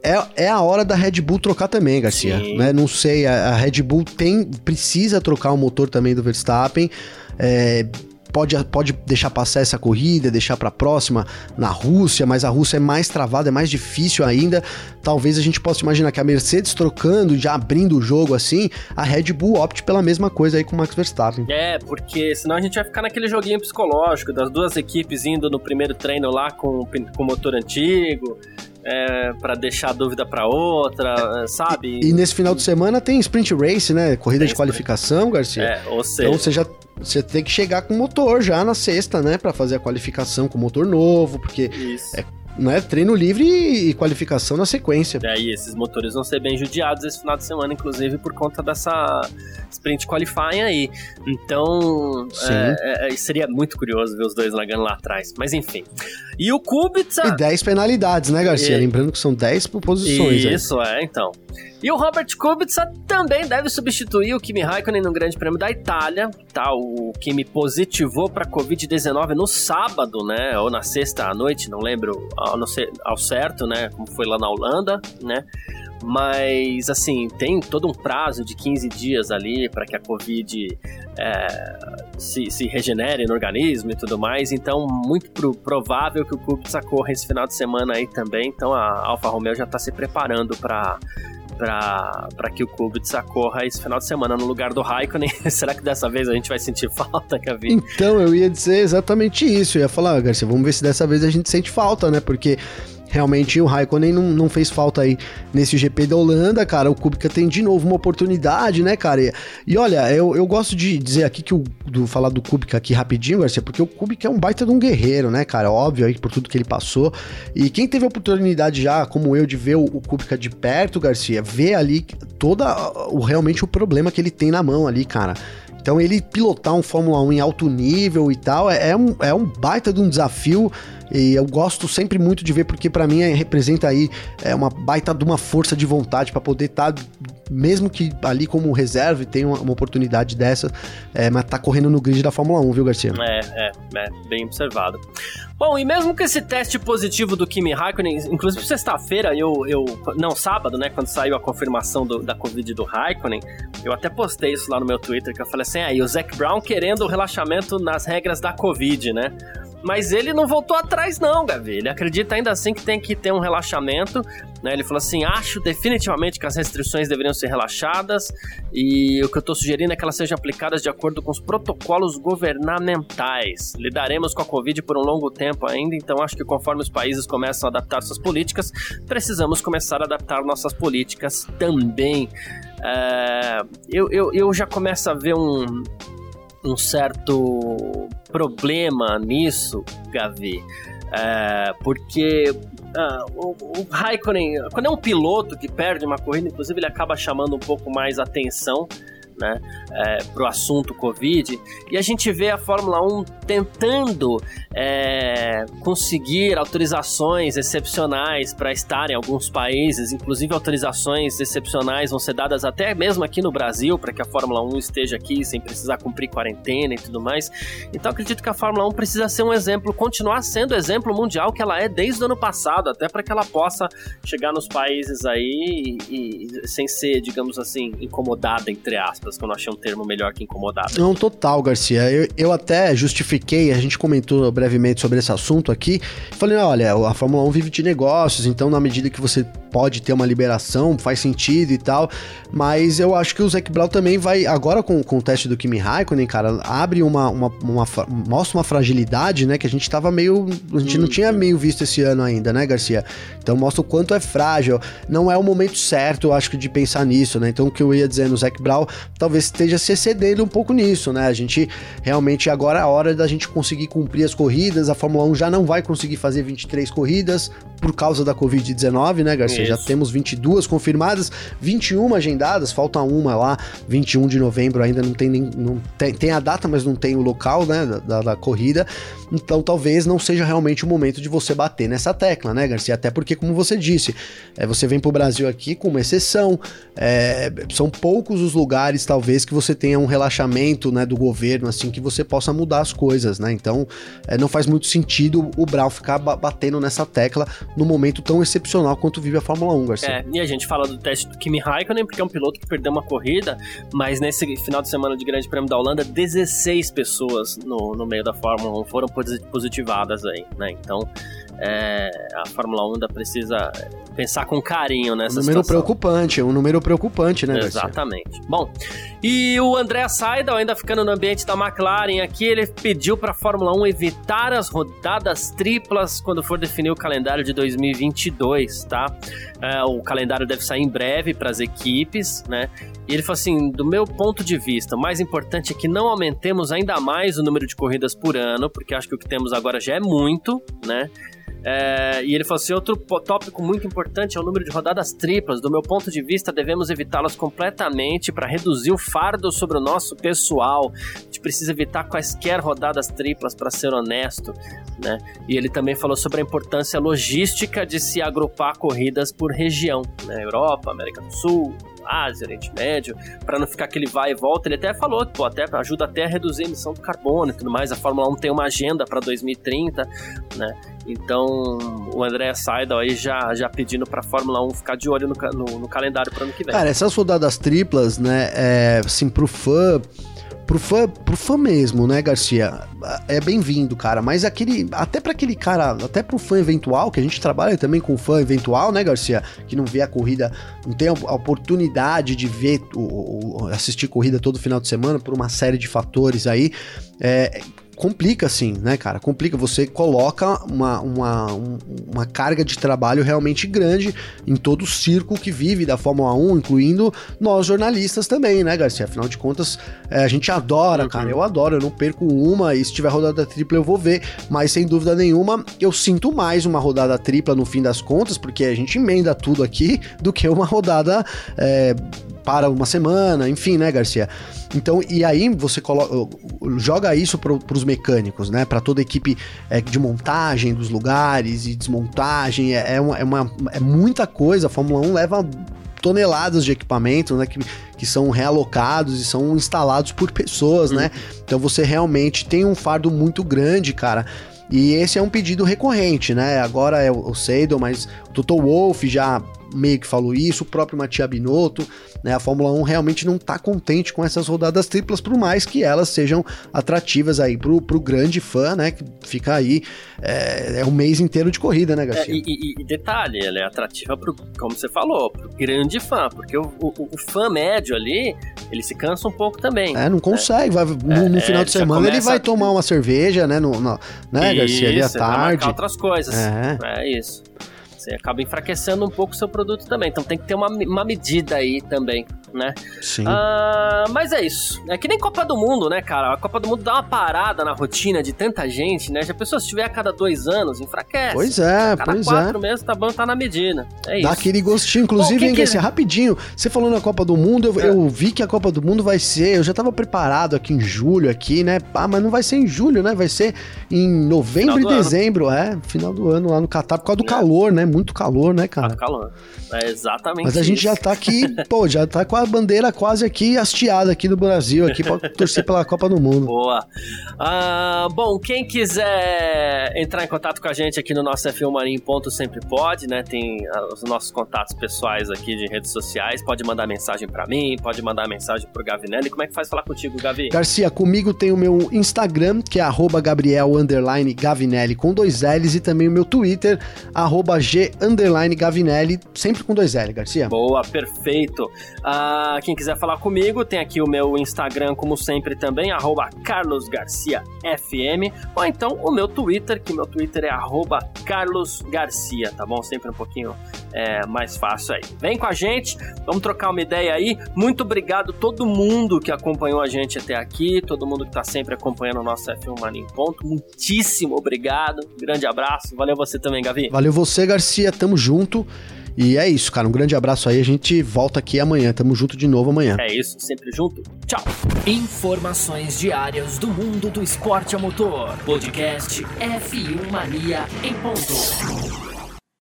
É, é a hora da Red Bull trocar também, Garcia. Né? Não sei, a, a Red Bull tem precisa trocar o motor também do Verstappen. É, pode, pode deixar passar essa corrida, deixar para a próxima na Rússia, mas a Rússia é mais travada, é mais difícil ainda. Talvez a gente possa imaginar que a Mercedes trocando, já abrindo o jogo assim, a Red Bull opte pela mesma coisa aí com o Max Verstappen. É, porque senão a gente vai ficar naquele joguinho psicológico das duas equipes indo no primeiro treino lá com, com motor antigo é, para deixar a dúvida para outra, é, sabe? E, e, nesse final de semana tem sprint race, né? Corrida tem de qualificação, Garcia. É, ou seja... Então você já você tem que chegar com motor já na sexta, né, para fazer a qualificação com motor novo, porque Isso. é né, treino livre e qualificação na sequência. É, e esses motores vão ser bem judiados esse final de semana, inclusive por conta dessa sprint qualifying aí. Então, é, é, seria muito curioso ver os dois largando lá atrás. Mas enfim. E o Kubica... E 10 penalidades, né, Garcia? E... Lembrando que são 10 posições. Isso, aí. é, então. E o Robert Kubica também deve substituir o Kimi Raikkonen no Grande Prêmio da Itália, tá? O Kimi positivou para Covid-19 no sábado, né? Ou na sexta à noite, não lembro ao, ao certo, né? Como foi lá na Holanda, né? Mas, assim, tem todo um prazo de 15 dias ali para que a Covid é, se, se, regenere no organismo e tudo mais. Então, muito pro, provável que o Kubica corra esse final de semana aí também. Então, a Alfa Romeo já está se preparando para para que o Kubica corra esse final de semana no lugar do Raikkonen. Será que dessa vez a gente vai sentir falta, Gavi? Então, eu ia dizer exatamente isso. Eu ia falar, Garcia, vamos ver se dessa vez a gente sente falta, né? Porque realmente o Raikkonen não, não fez falta aí nesse GP da Holanda, cara. O Kubica tem de novo uma oportunidade, né, cara? E, e olha, eu, eu gosto de dizer aqui que o do falar do Kubica aqui rapidinho, Garcia, porque o Kubica é um baita de um guerreiro, né, cara? Óbvio aí por tudo que ele passou. E quem teve a oportunidade já, como eu, de ver o, o Kubica de perto, Garcia, ver ali toda o realmente o problema que ele tem na mão ali, cara. Então ele pilotar um Fórmula 1 em alto nível e tal é, é, um, é um baita de um desafio e eu gosto sempre muito de ver porque para mim é, representa aí é uma baita de uma força de vontade para poder estar tá, mesmo que ali como reserva tenha uma, uma, oportunidade dessa, é, mas tá correndo no grid da Fórmula 1, viu, Garcia? É, é, é, bem observado. Bom, e mesmo com esse teste positivo do Kimi Raikkonen, inclusive sexta-feira, eu, eu. Não, sábado, né? Quando saiu a confirmação do, da Covid do Raikkonen, eu até postei isso lá no meu Twitter, que eu falei assim: aí, ah, o Zac Brown querendo o relaxamento nas regras da Covid, né? Mas ele não voltou atrás, não, Gavi. Ele acredita ainda assim que tem que ter um relaxamento. Né? Ele falou assim: acho definitivamente que as restrições deveriam ser relaxadas e o que eu estou sugerindo é que elas sejam aplicadas de acordo com os protocolos governamentais. Lidaremos com a Covid por um longo tempo ainda, então acho que conforme os países começam a adaptar suas políticas, precisamos começar a adaptar nossas políticas também. É, eu, eu, eu já começo a ver um, um certo problema nisso, Gavi. É, porque uh, o, o Raikkonen, quando é um piloto que perde uma corrida, inclusive ele acaba chamando um pouco mais atenção né, é, para o assunto Covid, e a gente vê a Fórmula 1 tentando é, conseguir autorizações excepcionais para estar em alguns países, inclusive autorizações excepcionais vão ser dadas até mesmo aqui no Brasil, para que a Fórmula 1 esteja aqui sem precisar cumprir quarentena e tudo mais. Então acredito que a Fórmula 1 precisa ser um exemplo, continuar sendo exemplo mundial que ela é desde o ano passado, até para que ela possa chegar nos países aí e, e sem ser, digamos assim, incomodada, entre aspas que eu não achei um termo melhor que incomodado. Não, total, Garcia. Eu, eu até justifiquei, a gente comentou brevemente sobre esse assunto aqui. Falei, olha, a Fórmula 1 vive de negócios, então na medida que você pode ter uma liberação, faz sentido e tal. Mas eu acho que o Zac Brown também vai, agora com, com o teste do Kimi Raikkonen, cara, abre uma, uma, uma, mostra uma fragilidade, né? Que a gente tava meio. A gente não tinha meio visto esse ano ainda, né, Garcia? Então mostra o quanto é frágil. Não é o momento certo, eu acho que, de pensar nisso, né? Então o que eu ia dizer no Zac Brown talvez esteja se excedendo um pouco nisso, né? A gente realmente agora é a hora da gente conseguir cumprir as corridas. A Fórmula 1 já não vai conseguir fazer 23 corridas por causa da Covid-19, né, Garcia? Isso. Já temos 22 confirmadas, 21 agendadas, falta uma lá, 21 de novembro ainda não tem nem. Não tem, tem a data, mas não tem o local, né, da, da corrida. Então talvez não seja realmente o momento de você bater nessa tecla, né, Garcia? Até porque, como você disse, é, você vem pro Brasil aqui com uma exceção, é, são poucos os lugares, talvez, que você tenha um relaxamento, né, do governo, assim, que você possa mudar as coisas, né? Então é, não faz muito sentido o Brau ficar batendo nessa tecla num momento tão excepcional quanto vive a Fórmula 1, Garcia. É, e a gente fala do teste do Kimi Raikkonen, porque é um piloto que perdeu uma corrida, mas nesse final de semana de Grande Prêmio da Holanda, 16 pessoas no, no meio da Fórmula 1 foram positivadas aí, né? Então, é, a Fórmula 1 ainda precisa pensar com carinho nessa um número situação. preocupante, um número preocupante, né, Exatamente. Garcia? Bom, e o André Seidel, ainda ficando no ambiente da McLaren aqui, ele pediu para a Fórmula 1 evitar as rodadas triplas quando for definir o calendário de 2022, tá? É, o calendário deve sair em breve para as equipes, né? E ele falou assim: do meu ponto de vista, o mais importante é que não aumentemos ainda mais o número de corridas por ano, porque acho que o que temos agora já é muito, né? É, e ele falou assim: outro tópico muito importante é o número de rodadas triplas. Do meu ponto de vista, devemos evitá-las completamente para reduzir o fardo sobre o nosso pessoal. A gente precisa evitar quaisquer rodadas triplas, para ser honesto. Né? E ele também falou sobre a importância logística de se agrupar corridas por região, né? Europa, América do Sul, Ásia, Oriente Médio, para não ficar aquele vai e volta. Ele até falou que pô, até ajuda até a reduzir a emissão do carbono e tudo mais. A Fórmula 1 tem uma agenda para 2030, né? Então, o André Seidel aí já, já pedindo para a Fórmula 1 ficar de olho no, no, no calendário para ano que vem. Cara, essas rodadas triplas, né, é, assim, pro fã pro fã, pro fã mesmo, né, Garcia? É bem-vindo, cara. Mas aquele. Até para aquele cara, até pro fã eventual, que a gente trabalha também com fã eventual, né, Garcia? Que não vê a corrida, não tem a oportunidade de ver, o, assistir corrida todo final de semana por uma série de fatores aí. É, complica assim, né, cara? Complica. Você coloca uma, uma, uma carga de trabalho realmente grande em todo o circo que vive da Fórmula 1, incluindo nós jornalistas também, né, Garcia? Afinal de contas, é, a gente adora, uhum. cara. Eu adoro, eu não perco uma e se tiver rodada tripla eu vou ver, mas sem dúvida nenhuma eu sinto mais uma rodada tripla no fim das contas, porque a gente emenda tudo aqui do que uma rodada. É, para uma semana, enfim, né, Garcia? Então, e aí você coloca, joga isso para os mecânicos, né? Para toda a equipe é, de montagem dos lugares e desmontagem, é, é, uma, é, uma, é muita coisa. A Fórmula 1 leva toneladas de equipamentos, né, que, que são realocados e são instalados por pessoas, né? uhum. né? Então você realmente tem um fardo muito grande, cara. E esse é um pedido recorrente, né? Agora é o Seidel, mas o Toto Wolff já meio que falou isso, o próprio Matia Binotto, né? A Fórmula 1 realmente não está contente com essas rodadas triplas, por mais que elas sejam atrativas aí pro, pro grande fã, né? Que fica aí é, é um mês inteiro de corrida, né, Garcia? É, e, e, detalhe, ela é atrativa pro, como você falou, pro grande fã, porque o, o, o, fã médio ali, ele se cansa um pouco também. É, não consegue, vai, no, no é, final de semana ele vai tomar uma cerveja, né, no, no né, isso, Garcia, ali à tarde. outras coisas, é, é isso. Você acaba enfraquecendo um pouco o seu produto também. Então tem que ter uma, uma medida aí também, né? Sim. Ah, mas é isso. É que nem Copa do Mundo, né, cara? A Copa do Mundo dá uma parada na rotina de tanta gente, né? Já pensou se tiver a cada dois anos, enfraquece. Pois é, cada pois quatro é. meses tá bom, tá na medida. É Dá isso. aquele gostinho. Inclusive, hein, que... Garcia, rapidinho, você falou na Copa do Mundo, eu, é. eu, vi que a Copa do Mundo vai ser, eu já tava preparado aqui em julho, aqui, né? Ah, mas não vai ser em julho, né? Vai ser em novembro e dezembro, ano. é, final do ano lá no Catar, por causa do é. calor, né? muito calor, né, cara? Muito calor. É exatamente Mas a gente já tá aqui, pô, já tá com com a bandeira quase aqui hasteada aqui do Brasil, aqui pra torcer pela Copa do Mundo. Boa. Ah, bom, quem quiser entrar em contato com a gente aqui no nosso F1 Marinho ponto sempre pode, né? Tem ah, os nossos contatos pessoais aqui de redes sociais. Pode mandar mensagem para mim, pode mandar mensagem pro Gavinelli. Como é que faz falar contigo, Gavi? Garcia, comigo tem o meu Instagram, que é arroba Gabriel Gavinelli com dois L's e também o meu Twitter, arroba G Gavinelli, sempre com dois L, Garcia. Boa, perfeito. Ah, quem quiser falar comigo, tem aqui o meu Instagram, como sempre, também, arroba Carlos Garcia FM, ou então o meu Twitter, que meu Twitter é arroba Carlos Garcia, tá bom? Sempre um pouquinho é, mais fácil aí. Vem com a gente, vamos trocar uma ideia aí. Muito obrigado todo mundo que acompanhou a gente até aqui, todo mundo que tá sempre acompanhando o nosso F1 Mania em Ponto. Muitíssimo obrigado, grande abraço. Valeu você também, Gavi. Valeu você, Garcia, tamo junto. E é isso, cara. Um grande abraço aí. A gente volta aqui amanhã. Tamo junto de novo amanhã. É isso, sempre junto. Tchau. Informações diárias do mundo do esporte a motor. Podcast F1 Mania em ponto.